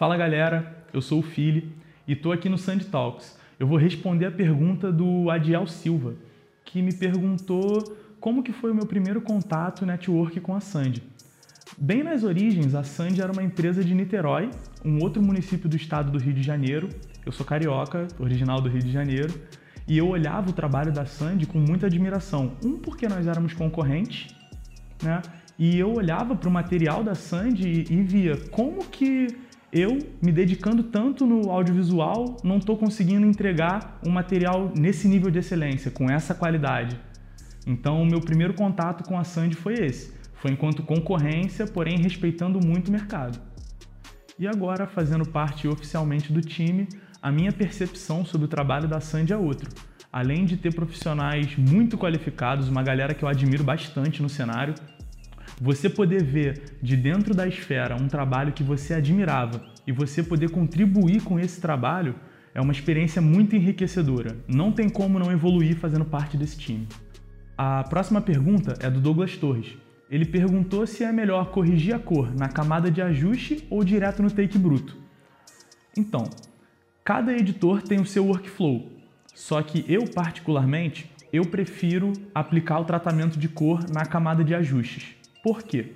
Fala galera, eu sou o Fili e estou aqui no Sand Talks. Eu vou responder a pergunta do Adiel Silva, que me perguntou como que foi o meu primeiro contato network com a Sandy. Bem nas origens, a Sandy era uma empresa de Niterói, um outro município do estado do Rio de Janeiro. Eu sou carioca, original do Rio de Janeiro, e eu olhava o trabalho da Sandy com muita admiração. Um, porque nós éramos concorrentes, né? E eu olhava para o material da Sandy e via como que eu, me dedicando tanto no audiovisual, não estou conseguindo entregar um material nesse nível de excelência, com essa qualidade. Então, o meu primeiro contato com a Sandy foi esse. Foi enquanto concorrência, porém respeitando muito o mercado. E agora, fazendo parte oficialmente do time, a minha percepção sobre o trabalho da Sandy é outra. Além de ter profissionais muito qualificados, uma galera que eu admiro bastante no cenário, você poder ver de dentro da esfera um trabalho que você admirava e você poder contribuir com esse trabalho é uma experiência muito enriquecedora. Não tem como não evoluir fazendo parte desse time. A próxima pergunta é do Douglas Torres. Ele perguntou se é melhor corrigir a cor na camada de ajuste ou direto no take bruto. Então, cada editor tem o seu workflow, só que eu particularmente eu prefiro aplicar o tratamento de cor na camada de ajustes. Por quê?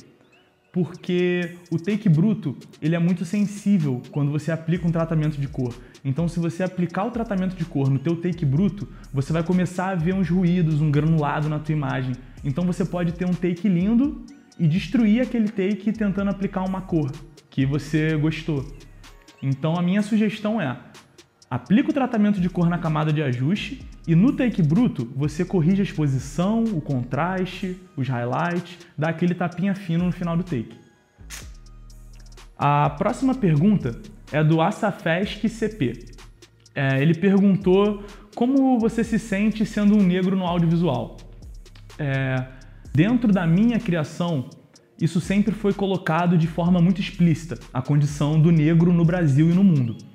Porque o take bruto ele é muito sensível quando você aplica um tratamento de cor. Então, se você aplicar o tratamento de cor no teu take bruto, você vai começar a ver uns ruídos, um granulado na tua imagem. Então, você pode ter um take lindo e destruir aquele take tentando aplicar uma cor que você gostou. Então, a minha sugestão é Aplica o tratamento de cor na camada de ajuste e no take bruto você corrige a exposição, o contraste, os highlights, dá aquele tapinha fino no final do take. A próxima pergunta é do Assafesc CP. É, ele perguntou como você se sente sendo um negro no audiovisual. É, dentro da minha criação, isso sempre foi colocado de forma muito explícita, a condição do negro no Brasil e no mundo.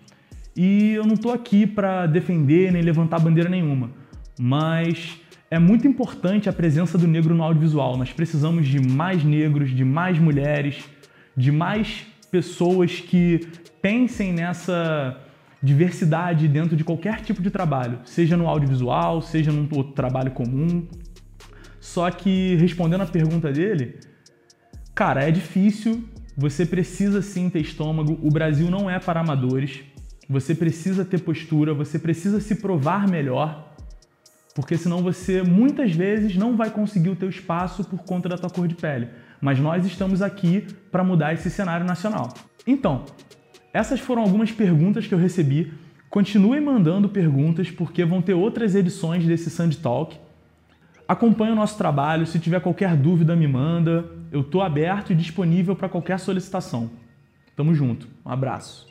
E eu não estou aqui para defender nem levantar bandeira nenhuma, mas é muito importante a presença do negro no audiovisual. Nós precisamos de mais negros, de mais mulheres, de mais pessoas que pensem nessa diversidade dentro de qualquer tipo de trabalho, seja no audiovisual, seja num outro trabalho comum. Só que respondendo a pergunta dele, cara, é difícil, você precisa sim ter estômago, o Brasil não é para amadores. Você precisa ter postura, você precisa se provar melhor, porque senão você muitas vezes não vai conseguir o teu espaço por conta da tua cor de pele. Mas nós estamos aqui para mudar esse cenário nacional. Então, essas foram algumas perguntas que eu recebi. Continuem mandando perguntas porque vão ter outras edições desse Sand Talk. Acompanhe o nosso trabalho, se tiver qualquer dúvida me manda. Eu estou aberto e disponível para qualquer solicitação. Tamo junto. Um abraço.